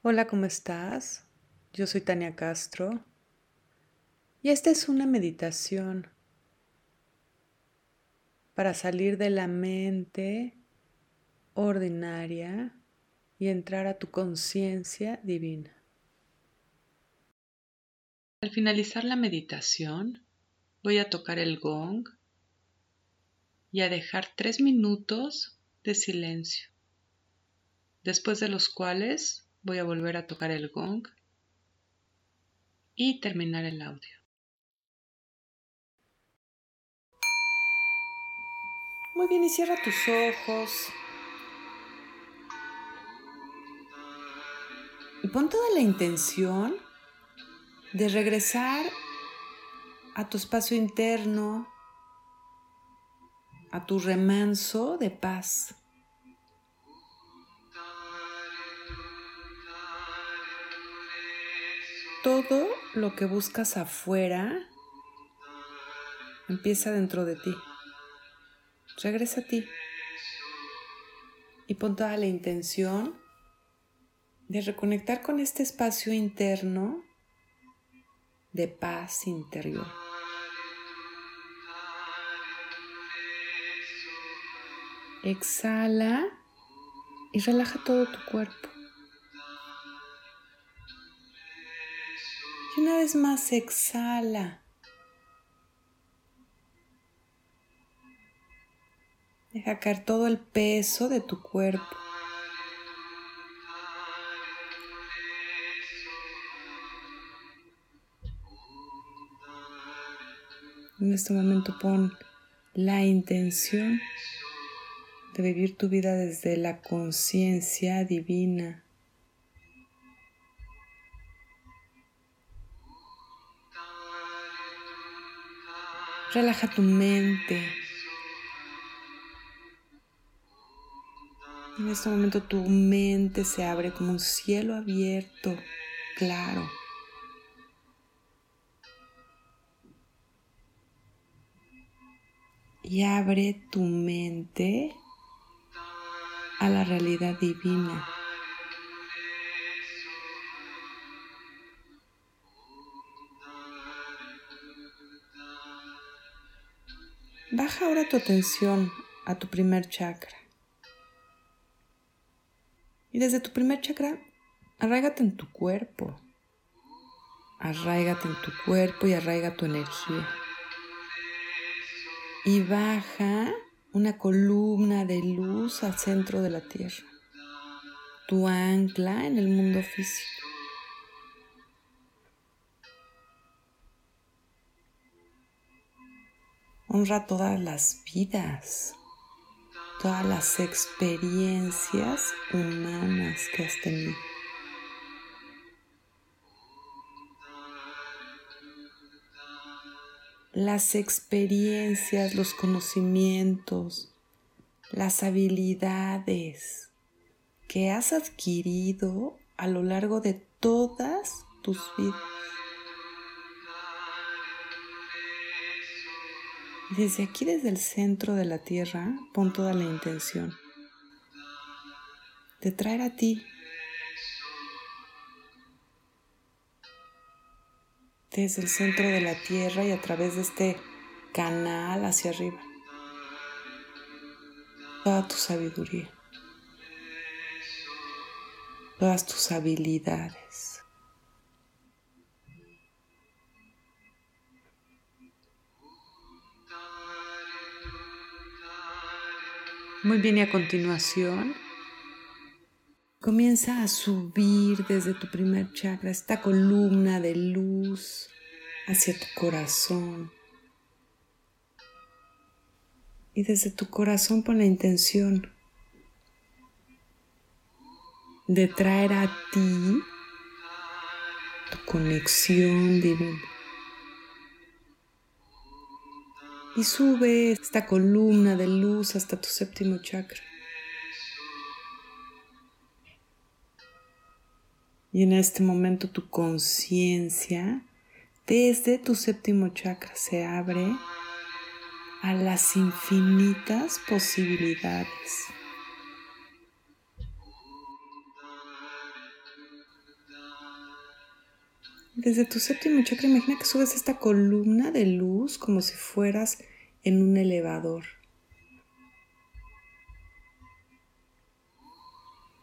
Hola, ¿cómo estás? Yo soy Tania Castro y esta es una meditación para salir de la mente ordinaria y entrar a tu conciencia divina. Al finalizar la meditación, voy a tocar el gong y a dejar tres minutos de silencio, después de los cuales voy a volver a tocar el gong y terminar el audio. Muy bien, y cierra tus ojos. Y pon toda la intención de regresar a tu espacio interno, a tu remanso de paz. Todo lo que buscas afuera empieza dentro de ti. Regresa a ti y pon toda la intención de reconectar con este espacio interno de paz interior. Exhala y relaja todo tu cuerpo. Una vez más exhala. Deja caer todo el peso de tu cuerpo. En este momento pon la intención de vivir tu vida desde la conciencia divina. Relaja tu mente. En este momento tu mente se abre como un cielo abierto, claro. y abre tu mente a la realidad divina. Baja ahora tu atención a tu primer chakra. Y desde tu primer chakra, arraigate en tu cuerpo. Arraigate en tu cuerpo y arraiga tu energía y baja una columna de luz al centro de la tierra, tu ancla en el mundo físico. Honra todas las vidas, todas las experiencias humanas que has tenido. las experiencias, los conocimientos, las habilidades que has adquirido a lo largo de todas tus vidas. Desde aquí, desde el centro de la tierra, pon toda la intención de traer a ti desde el centro de la tierra y a través de este canal hacia arriba. Toda tu sabiduría, todas tus habilidades. Muy bien, y a continuación Comienza a subir desde tu primer chakra, esta columna de luz hacia tu corazón. Y desde tu corazón pon la intención de traer a ti tu conexión divina. Y sube esta columna de luz hasta tu séptimo chakra. Y en este momento tu conciencia desde tu séptimo chakra se abre a las infinitas posibilidades. Desde tu séptimo chakra, imagina que subes esta columna de luz como si fueras en un elevador.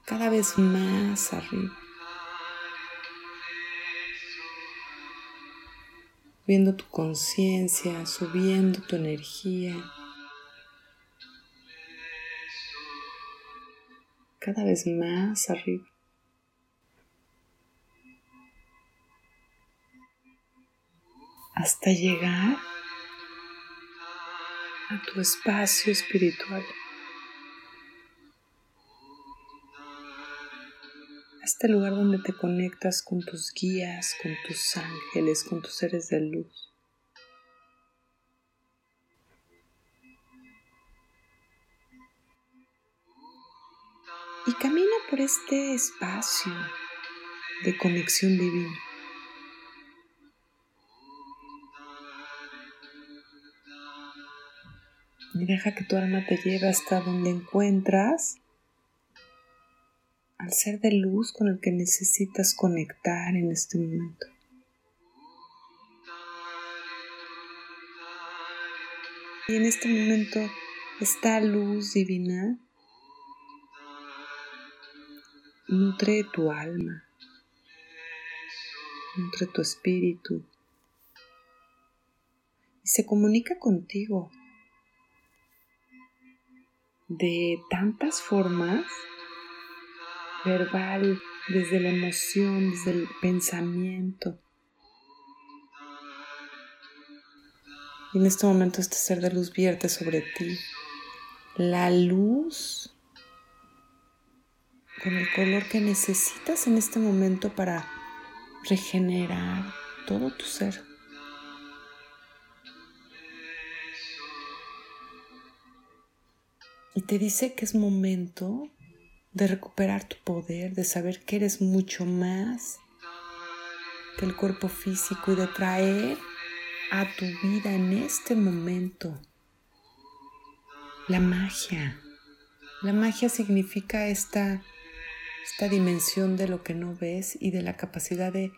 Cada vez más arriba. Viendo tu conciencia, subiendo tu energía. Cada vez más arriba. Hasta llegar a tu espacio espiritual. A este lugar donde te conectas con tus guías, con tus ángeles, con tus seres de luz. Y camina por este espacio de conexión divina. Y deja que tu alma te lleve hasta donde encuentras. Al ser de luz con el que necesitas conectar en este momento. Y en este momento esta luz divina nutre tu alma, nutre tu espíritu. Y se comunica contigo de tantas formas, verbal, desde la emoción, desde el pensamiento. Y en este momento este ser de luz vierte sobre ti. La luz con el color que necesitas en este momento para regenerar todo tu ser. Y te dice que es momento de recuperar tu poder, de saber que eres mucho más que el cuerpo físico y de traer a tu vida en este momento la magia. La magia significa esta, esta dimensión de lo que no ves y de la capacidad de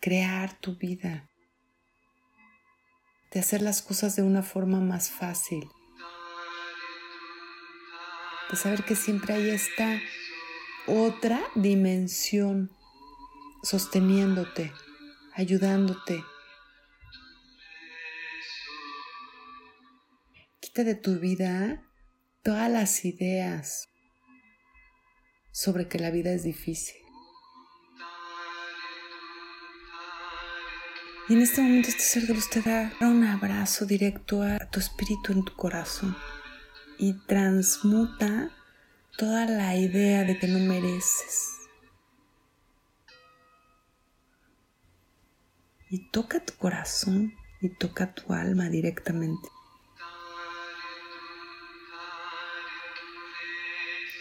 crear tu vida, de hacer las cosas de una forma más fácil de saber que siempre hay esta otra dimensión sosteniéndote, ayudándote. Quita de tu vida todas las ideas sobre que la vida es difícil. Y en este momento este ser de luz te da un abrazo directo a tu espíritu en tu corazón y transmuta toda la idea de que no mereces. Y toca tu corazón y toca tu alma directamente.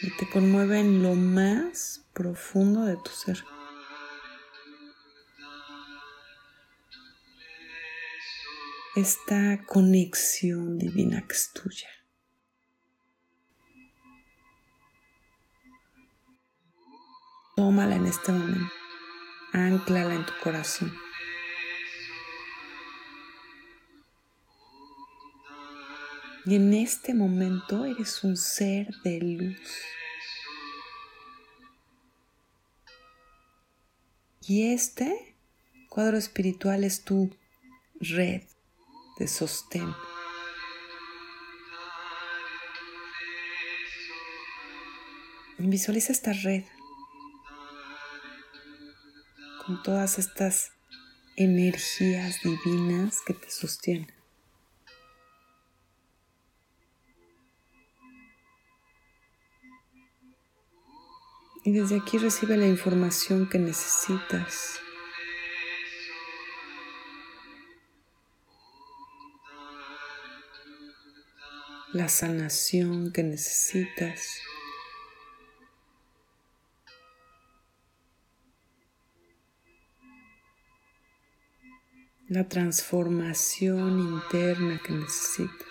Y te conmueve en lo más profundo de tu ser. Esta conexión divina que es tuya. Tómala en este momento. Anclala en tu corazón. Y en este momento eres un ser de luz. Y este cuadro espiritual es tu red de sostén. Visualiza esta red con todas estas energías divinas que te sostienen. Y desde aquí recibe la información que necesitas. La sanación que necesitas. la transformación interna que necesitas.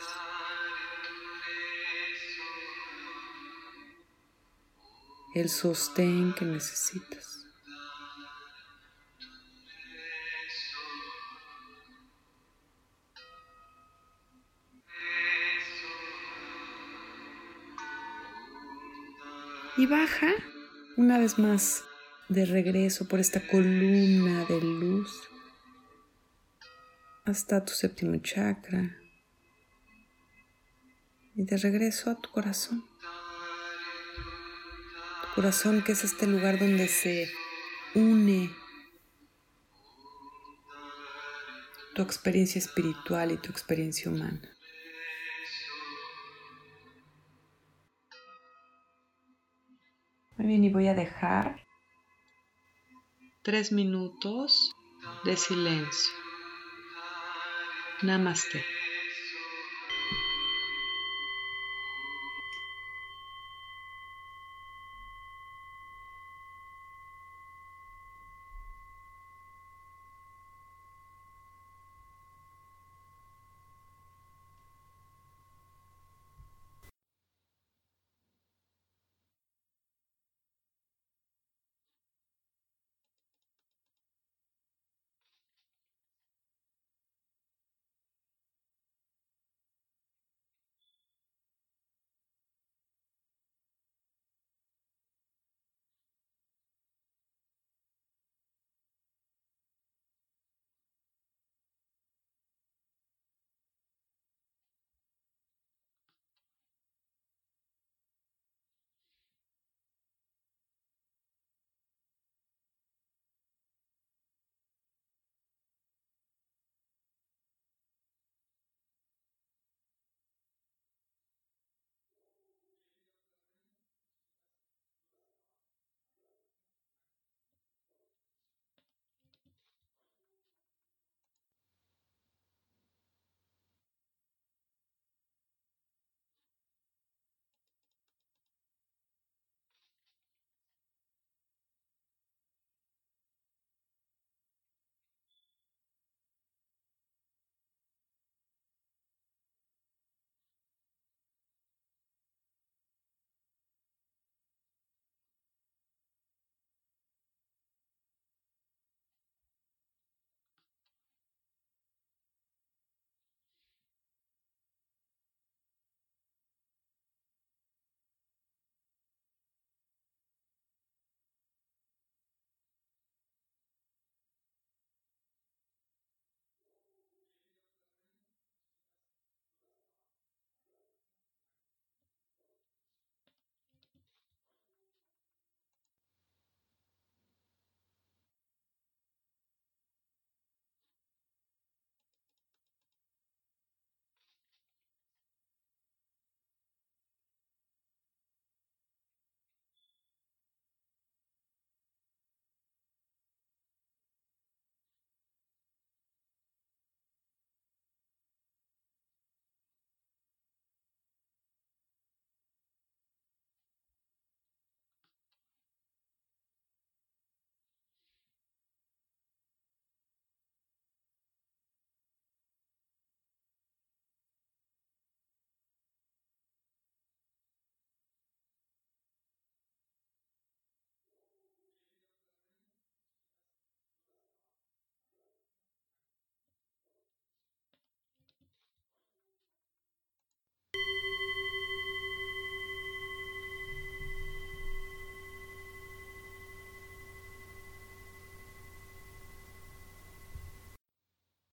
el sostén que necesitas. Y baja una vez más de regreso por esta columna de luz hasta tu séptimo chakra y de regreso a tu corazón. Tu corazón que es este lugar donde se une tu experiencia espiritual y tu experiencia humana. Muy bien, y voy a dejar tres minutos de silencio. Namaste.